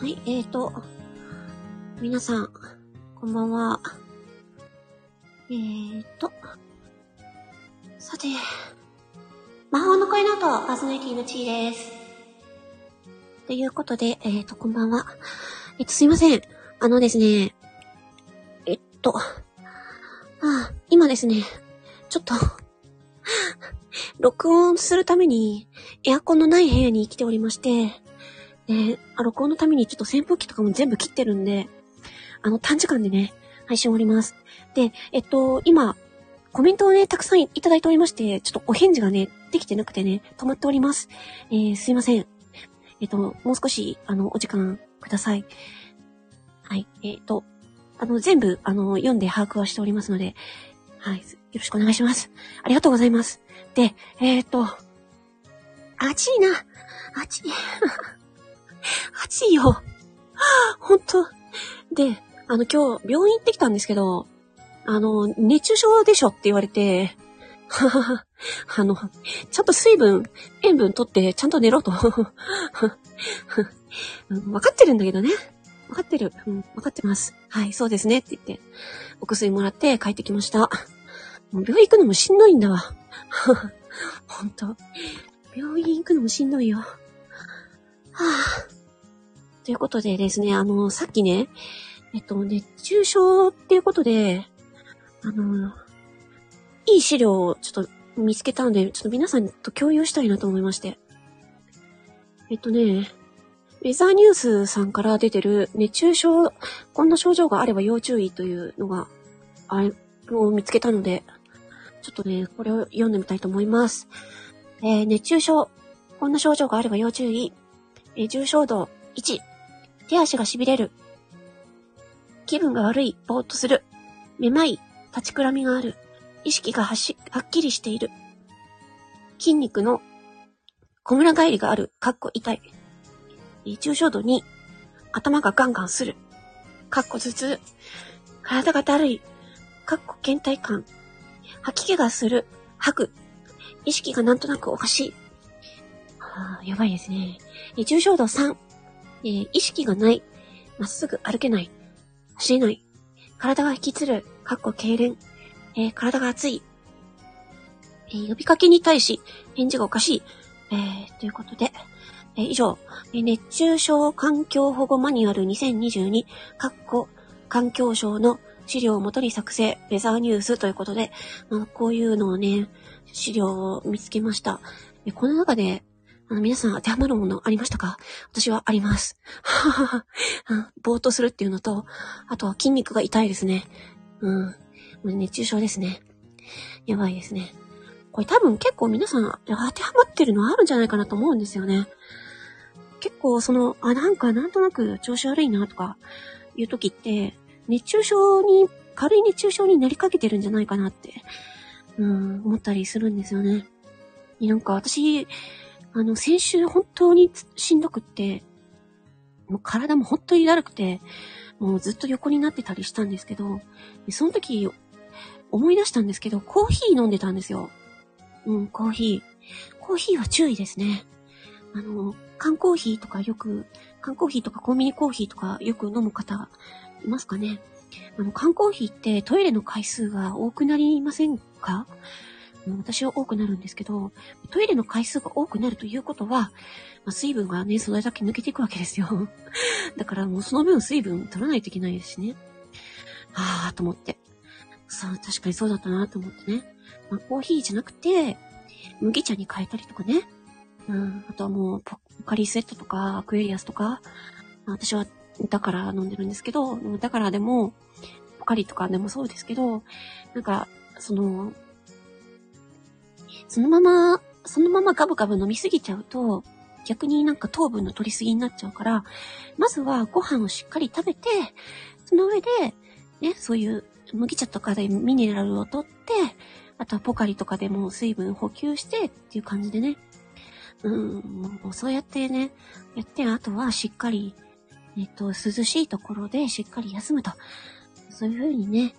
はい、えーと、皆さん、こんばんは。えーと、さて、魔法の声の音、パーソナリティのチーです。ということで、えーと、こんばんは。えっと、すいません。あのですね、えっと、あ、今ですね、ちょっと録音するために、エアコンのない部屋に来ておりまして、で、あ、録音のためにちょっと扇風機とかも全部切ってるんで、あの、短時間でね、配信終わります。で、えっと、今、コメントをね、たくさんいただいておりまして、ちょっとお返事がね、できてなくてね、止まっております。えー、すいません。えっと、もう少し、あの、お時間ください。はい。えっと、あの、全部、あの、読んで把握はしておりますので、はい。よろしくお願いします。ありがとうございます。で、えっ、と、暑いな。暑い。暑いよ。ほんと。で、あの、今日、病院行ってきたんですけど、あの、熱中症でしょって言われて、ははは、あの、ちゃんと水分、塩分取ってちゃんと寝ろと。わかってるんだけどね。わかってる。うん、わかってます。はい、そうですねって言って、お薬もらって帰ってきました。もう病院行くのもしんどいんだわ。ほんと。病院行くのもしんどいよ。はぁ。ということでですね、あの、さっきね、えっと、熱中症っていうことで、あの、いい資料をちょっと見つけたんで、ちょっと皆さんと共有したいなと思いまして。えっとね、ウェザーニュースさんから出てる熱中症、こんな症状があれば要注意というのが、あれを見つけたので、ちょっとね、これを読んでみたいと思います。えー、熱中症、こんな症状があれば要注意。え、重症度1、手足が痺れる。気分が悪い、ぼーっとする。めまい、立ちくらみがある。意識がはし、はっきりしている。筋肉の小村返りがある、かっこ痛い。重症度2、頭がガンガンする。かっこ頭痛。体がだるい。かっこ倦怠感。吐き気がする。吐く。意識がなんとなくおかしい。あ、やばいですね。重症度3、えー、意識がない。まっすぐ歩けない。走れない。体が引きつる。かっこ痙攣。えー、体が熱い。えー、呼びかけに対し、返事がおかしい。えー、ということで、え、以上、え熱中症環境保護マニュアル2022、かっこ環境省の資料をもとに作成、ウェザーニュースということで、まあ、こういうのをね、資料を見つけました。この中で、あの、皆さん当てはまるものありましたか？私はあります。ははは。ぼーっとするっていうのと、あとは筋肉が痛いですね。うん。熱中症ですね。やばいですね。これ多分結構皆さん当てはまってるのはあるんじゃないかなと思うんですよね。結構その、あ、なんかなんとなく調子悪いなとかいう時って、熱中症に、軽い熱中症になりかけてるんじゃないかなって、うん、思ったりするんですよね。なんか私、あの、先週本当にしんどくって、もう体も本当にだるくて、もうずっと横になってたりしたんですけど、その時思い出したんですけど、コーヒー飲んでたんですよ。うん、コーヒー。コーヒーは注意ですね。あの、缶コーヒーとかよく、缶コーヒーとかコンビニコーヒーとかよく飲む方いますかねあの、缶コーヒーってトイレの回数が多くなりませんか？私は多くなるんですけど、トイレの回数が多くなるということは、まあ、水分がね、それだけ抜けていくわけですよ。だからもうその分水分取らないといけないですしね。はぁーと思って。そう、確かにそうだったなと思ってね。まあ、コーヒーじゃなくて、麦茶に変えたりとかね。うん、あとはもう、ポカリスエットとか、アクエリアスとか、私はだから飲んでるんですけど、だからでも、ポカリとかでもそうですけど、なんか、その、そのまま、そのままガブガブ飲みすぎちゃうと、逆になんか糖分の取りすぎになっちゃうから、まずはご飯をしっかり食べて、その上で、ね、そういう麦茶とかでミネラルを取って、あとはポカリとかでも水分補給してっていう感じでね。うん、そうやってね、やって、あとはしっかり、えっと、涼しいところでしっかり休むと。そういう風にね、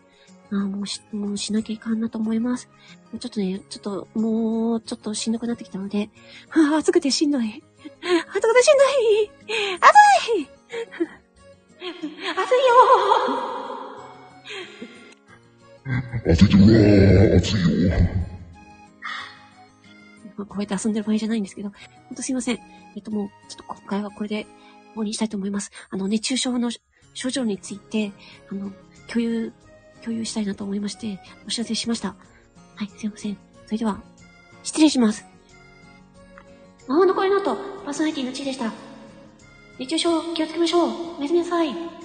あもうし、もうしなきゃいかんなと思います。もうちょっとね、ちょっと、もう、ちょっとしんどくなってきたので、は、暑くてしんどい。暑くてしんどい暑い暑いよー暑いよー暑いよーこうやって遊んでる場合じゃないんですけど、ほんとすいません。えっともう、ちょっと今回はこれで終わりにしたいと思います。あの、熱中症の症状について、あの、共有共有したいなと思いまして、お知らせしました。はい、すいません。それでは、失礼します。魔法の声の音、パーソナリティの地位でした。熱中症気をつけましょう。おやすみなさい。